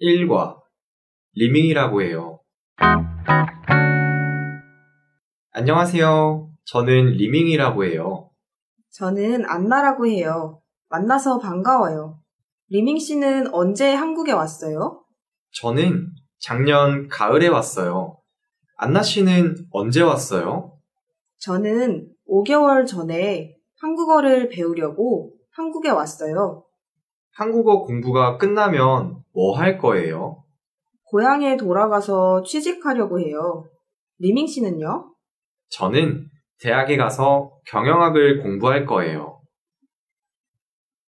1과 리밍이라고 해요. 안녕하세요. 저는 리밍이라고 해요. 저는 안나라고 해요. 만나서 반가워요. 리밍 씨는 언제 한국에 왔어요? 저는 작년 가을에 왔어요. 안나 씨는 언제 왔어요? 저는 5개월 전에 한국어를 배우려고 한국에 왔어요. 한국어 공부가 끝나면 뭐 할 거예요? 고향에 돌아가서 취직하려고 해요. 리밍 씨는요? 저는 대학에 가서 경영학을 공부할 거예요.